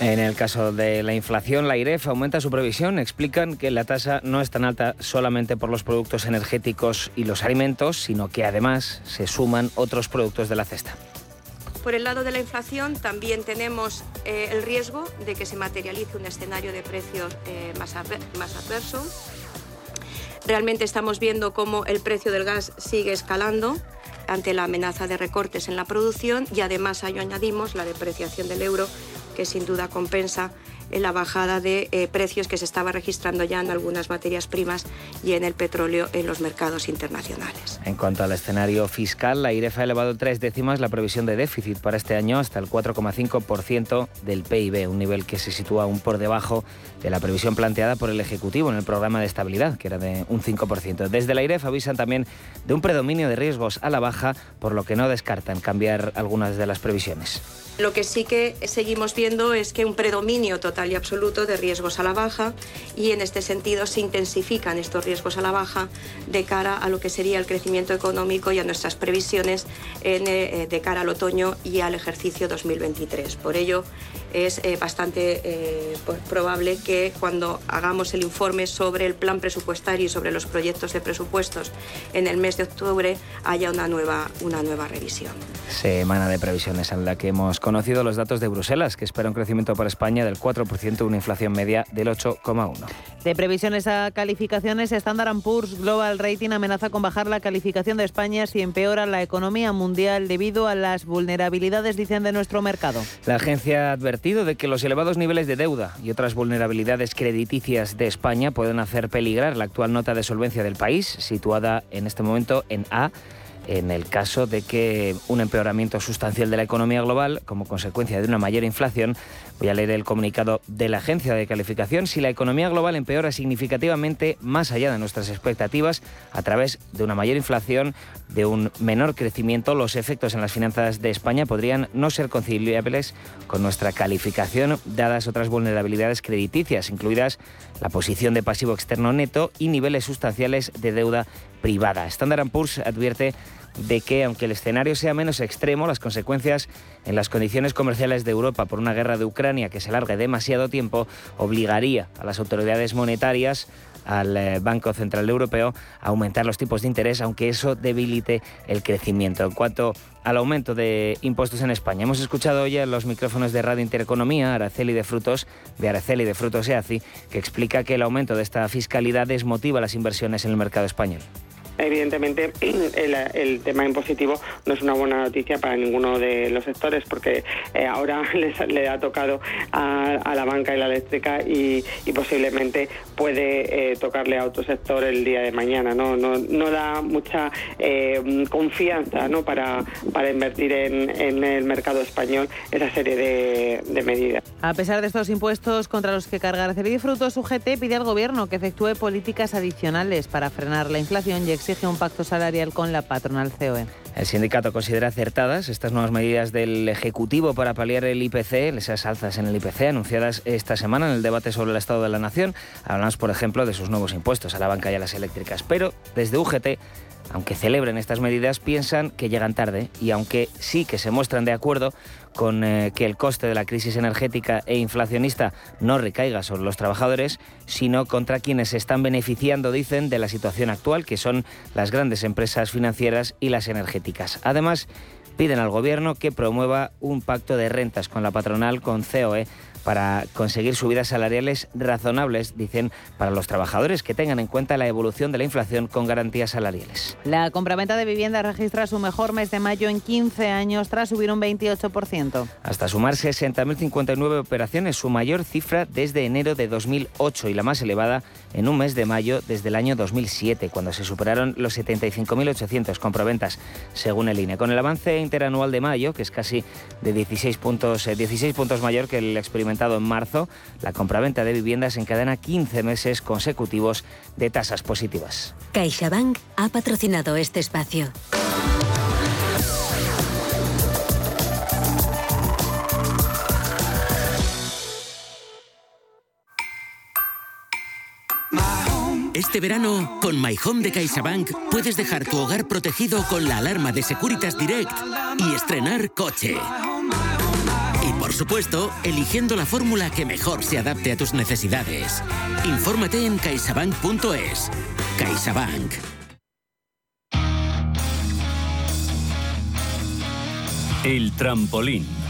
[SPEAKER 9] En el caso de la inflación, la IREF aumenta su previsión. Explican que la tasa no es tan alta solamente por los productos energéticos y los alimentos, sino que además se suman otros productos de la cesta.
[SPEAKER 10] Por el lado de la inflación también tenemos eh, el riesgo de que se materialice un escenario de precios eh, más, más adverso. Realmente estamos viendo cómo el precio del gas sigue escalando ante la amenaza de recortes en la producción y además a ello añadimos la depreciación del euro que sin duda compensa la bajada de eh, precios que se estaba registrando ya en algunas materias primas y en el petróleo en los mercados internacionales.
[SPEAKER 9] En cuanto al escenario fiscal, la IREF ha elevado tres décimas la previsión de déficit para este año hasta el 4,5% del PIB, un nivel que se sitúa aún por debajo de la previsión planteada por el Ejecutivo en el programa de estabilidad, que era de un 5%. Desde la IREF avisan también de un predominio de riesgos a la baja, por lo que no descartan cambiar algunas de las previsiones.
[SPEAKER 10] Lo que sí que seguimos viendo es que un predominio total y absoluto de riesgos a la baja y en este sentido se intensifican estos riesgos a la baja de cara a lo que sería el crecimiento económico y a nuestras previsiones eh, de cara al otoño y al ejercicio 2023. Por ello, es eh, bastante eh, probable que cuando hagamos el informe sobre el plan presupuestario y sobre los proyectos de presupuestos en el mes de octubre haya una nueva, una nueva revisión.
[SPEAKER 9] Semana de previsiones en la que hemos conocido los datos de Bruselas, que espera un crecimiento para España del 4% 4%, una inflación media del 8,1%.
[SPEAKER 1] De previsiones a calificaciones, Standard Poor's Global Rating amenaza con bajar la calificación de España si empeora la economía mundial debido a las vulnerabilidades, dicen, de nuestro mercado.
[SPEAKER 9] La agencia ha advertido de que los elevados niveles de deuda y otras vulnerabilidades crediticias de España pueden hacer peligrar la actual nota de solvencia del país, situada en este momento en A en el caso de que un empeoramiento sustancial de la economía global, como consecuencia de una mayor inflación, voy a leer el comunicado de la agencia de calificación, si la economía global empeora significativamente más allá de nuestras expectativas a través de una mayor inflación, de un menor crecimiento, los efectos en las finanzas de España podrían no ser conciliables con nuestra calificación, dadas otras vulnerabilidades crediticias, incluidas la posición de pasivo externo neto y niveles sustanciales de deuda privada. Standard Poor's advierte de que, aunque el escenario sea menos extremo, las consecuencias en las condiciones comerciales de Europa por una guerra de Ucrania que se alargue demasiado tiempo obligaría a las autoridades monetarias al eh, Banco Central Europeo a aumentar los tipos de interés, aunque eso debilite el crecimiento. En cuanto al aumento de impuestos en España, hemos escuchado hoy en los micrófonos de Radio Intereconomía Araceli de Frutos, de Araceli de Frutos EACI, que explica que el aumento de esta fiscalidad desmotiva las inversiones en el mercado español.
[SPEAKER 11] Evidentemente, el, tema impositivo no es una buena noticia para ninguno de los sectores porque eh, ahora le ha tocado a, la banca y la eléctrica y, posiblemente puede eh, tocarle a otro sector el día de mañana. No, no, da mucha eh, confianza ¿no? para, para invertir en, el mercado español esa serie de, medidas.
[SPEAKER 1] A pesar de estos impuestos contra los que cargar Frutos, Frutos, UGT pide al Gobierno que efectúe políticas adicionales para frenar la inflación y exige un pacto salarial con la patronal COE.
[SPEAKER 9] El sindicato considera acertadas estas nuevas medidas del Ejecutivo para paliar el IPC, esas alzas en el IPC anunciadas esta semana en el debate sobre el Estado de la Nación. Hablamos, por ejemplo, de sus nuevos impuestos a la banca y a las eléctricas. Pero desde UGT aunque celebren estas medidas, piensan que llegan tarde y aunque sí que se muestran de acuerdo con eh, que el coste de la crisis energética e inflacionista no recaiga sobre los trabajadores, sino contra quienes se están beneficiando, dicen, de la situación actual, que son las grandes empresas financieras y las energéticas. Además, piden al Gobierno que promueva un pacto de rentas con la patronal, con COE, para conseguir subidas salariales razonables, dicen, para los trabajadores que tengan en cuenta la evolución de la inflación con garantías salariales.
[SPEAKER 1] La compraventa de vivienda registra su mejor mes de mayo en 15 años tras subir un 28%.
[SPEAKER 9] Hasta sumar 60.059 operaciones, su mayor cifra desde enero de 2008 y la más elevada en un mes de mayo desde el año 2007, cuando se superaron los 75.800 compraventas, según el INE. Con el avance interanual de mayo, que es casi de 16 puntos, 16 eh, puntos mayor que el experimentado en marzo, la compraventa de viviendas encadena 15 meses consecutivos de tasas positivas.
[SPEAKER 8] CaixaBank ha patrocinado este espacio.
[SPEAKER 12] Este verano, con My Home de CaixaBank, puedes dejar tu hogar protegido con la alarma de Securitas Direct y estrenar coche. Y por supuesto, eligiendo la fórmula que mejor se adapte a tus necesidades. Infórmate en caixabank.es. CaixaBank.
[SPEAKER 2] El trampolín.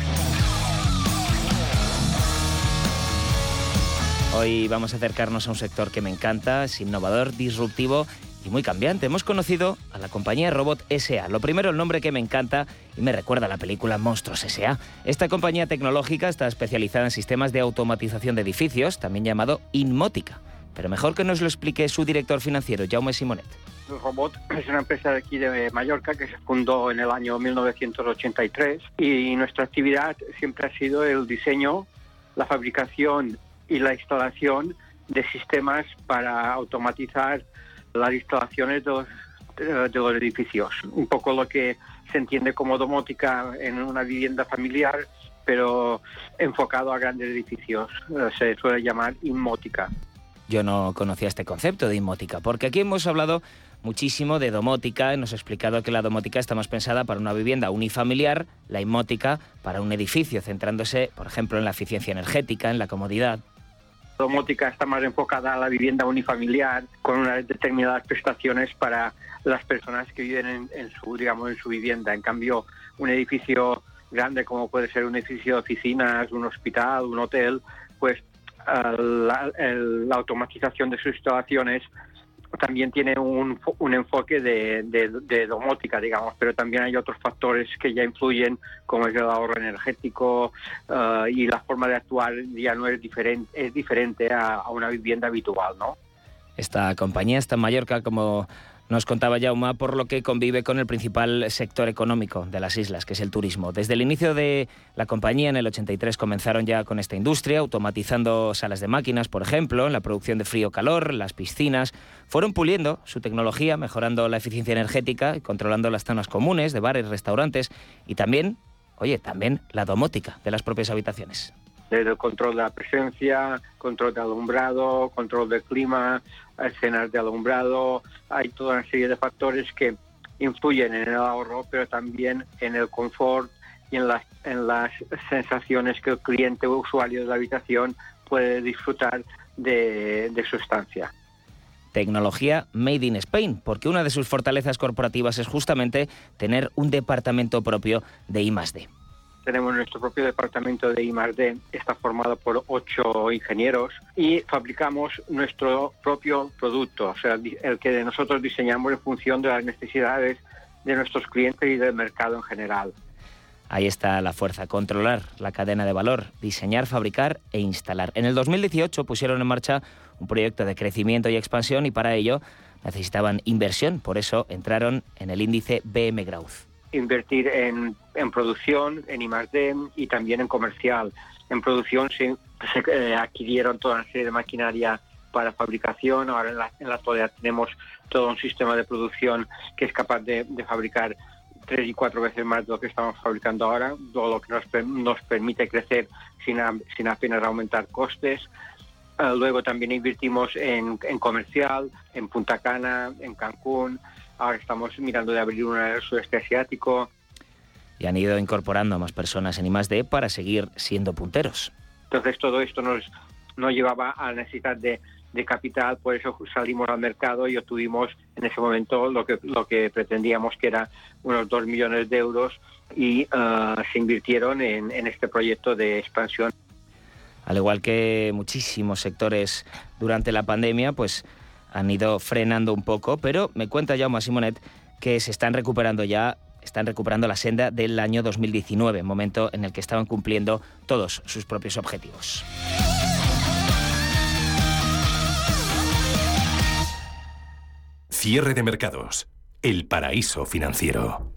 [SPEAKER 9] Hoy vamos a acercarnos a un sector que me encanta, es innovador, disruptivo y muy cambiante. Hemos conocido a la compañía Robot SA. Lo primero, el nombre que me encanta y me recuerda a la película Monstruos SA. Esta compañía tecnológica está especializada en sistemas de automatización de edificios, también llamado Inmótica. Pero mejor que nos lo explique su director financiero, Jaume Simonet.
[SPEAKER 13] Robot es una empresa de aquí de Mallorca que se fundó en el año 1983 y nuestra actividad siempre ha sido el diseño, la fabricación y la instalación de sistemas para automatizar las instalaciones de los, edificios. Un poco lo que se entiende como domótica en una vivienda familiar, pero enfocado a grandes edificios. Eh, se suele llamar inmótica.
[SPEAKER 9] Yo no conocía este concepto de inmótica, porque aquí hemos hablado muchísimo de domótica ha explicado que la domótica está más pensada para una vivienda unifamiliar, la inmótica para un edificio, centrándose, por ejemplo, en la eficiencia energética, en la comodidad
[SPEAKER 13] domótica está más enfocada a la vivienda unifamiliar con unas determinadas prestaciones para las personas que viven en, su digamos en su vivienda. En cambio un edificio grande como puede ser un edificio de oficinas, un hospital, un hotel, pues la, la automatización de sus instalaciones también tiene un, un enfoque de, domótica, digamos, pero también hay otros factores que ya influyen, como es el ahorro energético eh, y la forma de actuar ya no es diferente, es diferente a, a una vivienda habitual, ¿no?
[SPEAKER 9] Esta compañía está en Mallorca, como nos contaba Jauma, por lo que convive con el principal sector económico de las islas, que es el turismo. Desde el inicio de la compañía, en el 83, comenzaron ya con esta industria, automatizando salas de máquinas, por ejemplo, en la producción de frío-calor, las piscinas. Fueron puliendo su tecnología, mejorando la eficiencia energética y controlando las zonas comunes de bares, restaurantes y también, oye, también la domótica de las propias habitaciones
[SPEAKER 13] desde el control de la presencia, control de alumbrado, control del clima, escenas de alumbrado, hay toda una serie de factores que influyen en el ahorro, pero también en el confort y en las, en las sensaciones que el cliente o usuario de la habitación puede disfrutar de, de su estancia.
[SPEAKER 9] Tecnología made in Spain, porque una de sus fortalezas corporativas es justamente tener un departamento propio de I+D
[SPEAKER 13] tenemos nuestro propio departamento de I+D, está formado por ocho ingenieros y fabricamos nuestro propio producto, o sea, el que nosotros diseñamos en función de las necesidades de nuestros clientes y del mercado en general.
[SPEAKER 9] Ahí está la fuerza, controlar la cadena de valor, diseñar, fabricar e instalar. En el 2018 pusieron en marcha un proyecto de crecimiento y expansión y para ello necesitaban inversión, por eso entraron en el índice BM Growth
[SPEAKER 13] invertir en, en producción, en I+D y también en comercial. En producción se, eh, adquirieron toda una serie de maquinaria para fabricación. Ahora en la, en actualidad tenemos todo un sistema de producción que es capaz de, fabricar tres y cuatro veces más de lo que estamos fabricando ahora, todo lo que nos, nos permite crecer sin, sin apenas aumentar costes. Eh, luego también invertimos en, en comercial, en Punta Cana, en Cancún, Ahora estamos mirando de abrir una en el sudeste asiático.
[SPEAKER 9] Y han ido incorporando a más personas en I+.D. para seguir siendo punteros.
[SPEAKER 13] Entonces todo esto nos, nos llevaba a la necesidad de, de capital, por eso salimos al mercado y obtuvimos en ese momento lo que, lo que pretendíamos que era unos 2 millones de euros y uh, se invirtieron en, en este proyecto de expansión.
[SPEAKER 9] Al igual que muchísimos sectores durante la pandemia, pues han ido frenando un poco, pero me cuenta Jaume Simonet que se están recuperando ya están recuperando la senda del año 2019, momento en el que estaban cumpliendo todos sus propios objetivos.
[SPEAKER 5] Cierre de mercados. El paraíso financiero.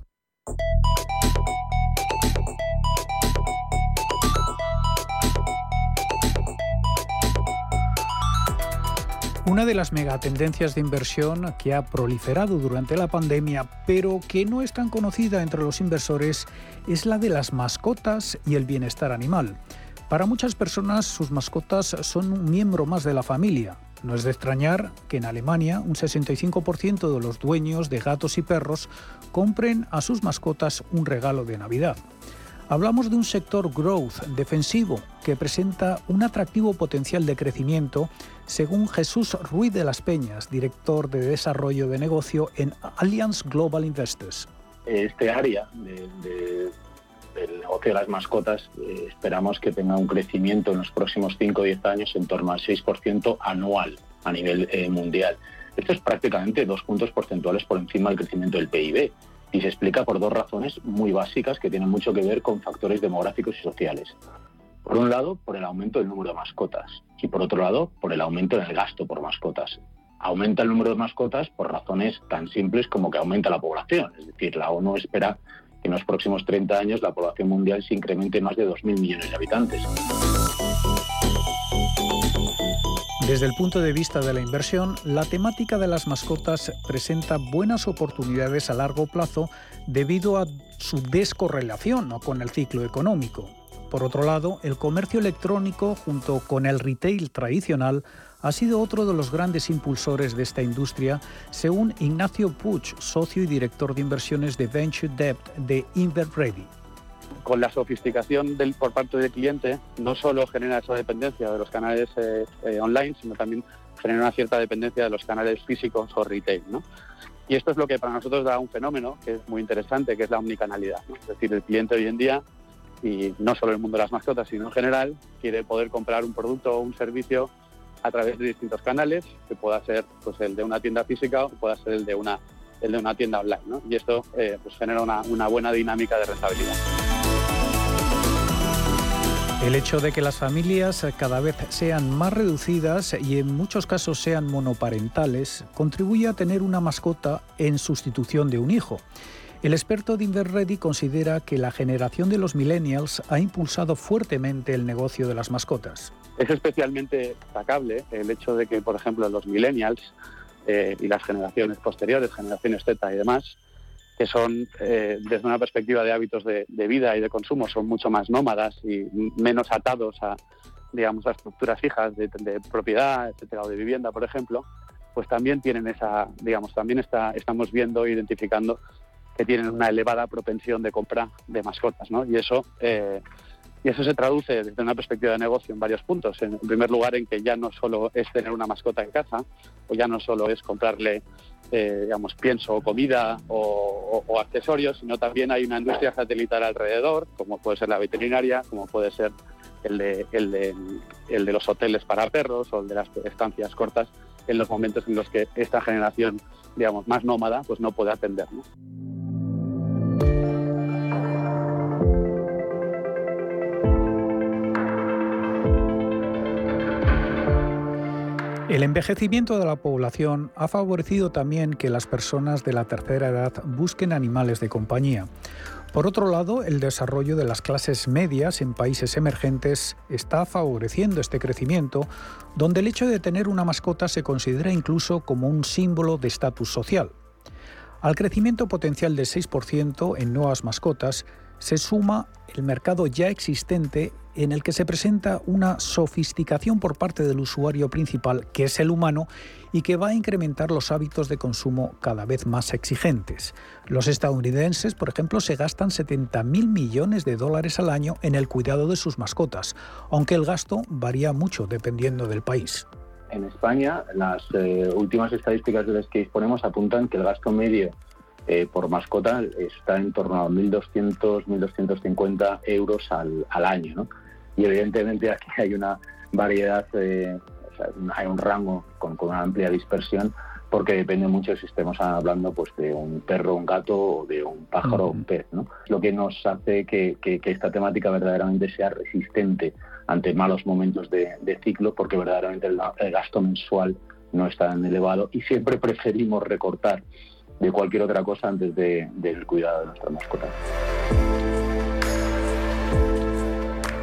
[SPEAKER 14] Una de las megatendencias de inversión que ha proliferado durante la pandemia, pero que no es tan conocida entre los inversores, es la de las mascotas y el bienestar animal. Para muchas personas sus mascotas son un miembro más de la familia. No es de extrañar que en Alemania un 65% de los dueños de gatos y perros compren a sus mascotas un regalo de Navidad. Hablamos de un sector growth defensivo que presenta un atractivo potencial de crecimiento, según Jesús Ruiz de las Peñas, director de desarrollo de negocio en Allianz Global Investors.
[SPEAKER 15] Este área del negocio de las mascotas eh, esperamos que tenga un crecimiento en los próximos 5 o 10 años en torno al 6% anual a nivel eh, mundial. Esto es prácticamente dos puntos porcentuales por encima del crecimiento del PIB y se explica por dos razones muy básicas que tienen mucho que ver con factores demográficos y sociales. Por un lado, por el aumento del número de mascotas y por otro lado, por el aumento en el gasto por mascotas. Aumenta el número de mascotas por razones tan simples como que aumenta la población. Es decir, la ONU espera que en los próximos 30 años la población mundial se incremente en más de 2.000 millones de habitantes.
[SPEAKER 14] Desde el punto de vista de la inversión, la temática de las mascotas presenta buenas oportunidades a largo plazo debido a su descorrelación con el ciclo económico. Por otro lado, el comercio electrónico junto con el retail tradicional ha sido otro de los grandes impulsores de esta industria, según Ignacio Puig, socio y director de inversiones de Venture Debt de InverReady
[SPEAKER 16] con la sofisticación por parte del cliente, no solo genera esa dependencia de los canales eh, eh, online, sino también genera una cierta dependencia de los canales físicos o retail. ¿no? Y esto es lo que para nosotros da un fenómeno que es muy interesante, que es la omnicanalidad. Es decir, el cliente hoy en día y no solo el mundo de las mascotas, sino en general, quiere poder comprar un producto o un servicio a través de distintos canales, que pueda ser pues, el de una tienda física o pueda ser el de una, el de una tienda online. ¿no? Y esto eh, pues, genera una, una buena dinámica de rentabilidad.
[SPEAKER 14] El hecho de que las familias cada vez sean más reducidas y en muchos casos sean monoparentales contribuye a tener una mascota en sustitución de un hijo. El experto de Inverready considera que la generación de los millennials ha impulsado fuertemente el negocio de las mascotas.
[SPEAKER 16] Es especialmente destacable el hecho de que, por ejemplo, los millennials eh, y las generaciones posteriores, generaciones Z y demás, que son, eh, desde una perspectiva de hábitos de, vida y de consumo, son mucho más nómadas y menos atados a, digamos, a estructuras fijas de, propiedad, etcétera, o de vivienda, por ejemplo, pues también tienen esa, digamos, también está, estamos viendo e identificando que tienen una elevada propensión de compra de mascotas, ¿no? Y eso eh, y eso se traduce desde una perspectiva de negocio en varios puntos. En primer lugar, en que ya no solo es tener una mascota en casa, o ya no solo es comprarle, eh, digamos, pienso comida o, accesorios, sino también hay una industria satelital alrededor, como puede ser la veterinaria, como puede ser el de, el de, los hoteles para perros o el de las estancias cortas, en los momentos en los que esta generación, digamos, más nómada, pues no puede atender.
[SPEAKER 14] El envejecimiento de la población ha favorecido también que las personas de la tercera edad busquen animales de compañía. Por otro lado, el desarrollo de las clases medias en países emergentes está favoreciendo este crecimiento, donde el hecho de tener una mascota se considera incluso como un símbolo de estatus social. Al crecimiento potencial del 6% en nuevas mascotas se suma el mercado ya existente en el que se presenta una sofisticación por parte del usuario principal, que es el humano, y que va a incrementar los hábitos de consumo cada vez más exigentes. Los estadounidenses, por ejemplo, se gastan 70.000 millones de dólares al año en el cuidado de sus mascotas, aunque el gasto varía mucho dependiendo del país.
[SPEAKER 15] En España, las eh, últimas estadísticas de las que disponemos apuntan que el gasto medio eh, por mascota está en torno a 1.200, 1.250 euros al, al año. ¿no? Y evidentemente aquí hay una variedad, eh, hay un rango con, una amplia dispersión porque depende mucho si estemos hablando pues de un perro, un gato o de un pájaro o un pez. ¿no? Lo que nos hace que, esta temática verdaderamente sea resistente ante malos momentos de, ciclo porque verdaderamente el, gasto mensual no es tan elevado y siempre preferimos recortar de cualquier otra cosa antes del cuidado de nuestra mascota.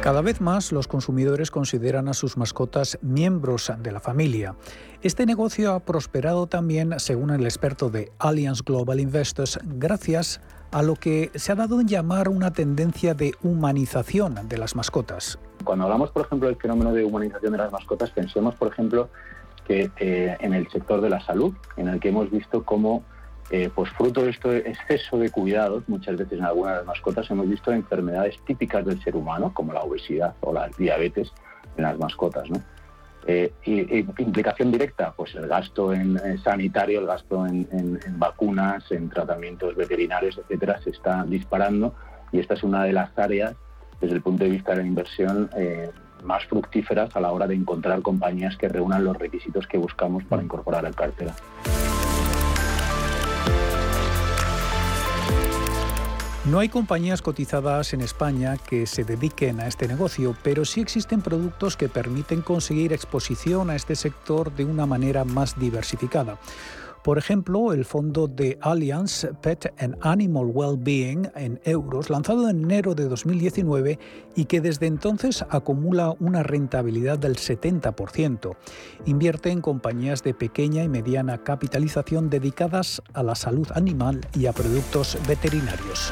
[SPEAKER 14] Cada vez más los consumidores consideran a sus mascotas miembros de la familia. Este negocio ha prosperado también, según el experto de Allianz Global Investors, gracias a lo que se ha dado en llamar una tendencia de humanización de las mascotas.
[SPEAKER 15] Cuando hablamos, por ejemplo, del fenómeno de humanización de las mascotas, pensemos, por ejemplo, que eh, en el sector de la salud, en el que hemos visto cómo eh, pues fruto de este exceso de cuidados, muchas veces en algunas de las mascotas hemos visto enfermedades típicas del ser humano, como la obesidad o la diabetes en las mascotas. Eh, y, implicación directa, pues el gasto en, sanitario, el gasto en, vacunas, en tratamientos veterinarios, etcétera, se está disparando y esta es una de las áreas, desde el punto de vista de la inversión, eh, más fructíferas a la hora de encontrar compañías que reúnan los requisitos que buscamos para incorporar al cartera.
[SPEAKER 14] No hay compañías cotizadas en España que se dediquen a este negocio, pero sí existen productos que permiten conseguir exposición a este sector de una manera más diversificada. Por ejemplo, el fondo de Allianz Pet and Animal Wellbeing en euros, lanzado en enero de 2019 y que desde entonces acumula una rentabilidad del 70%. Invierte en compañías de pequeña y mediana capitalización dedicadas a la salud animal y a productos veterinarios.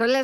[SPEAKER 17] Son las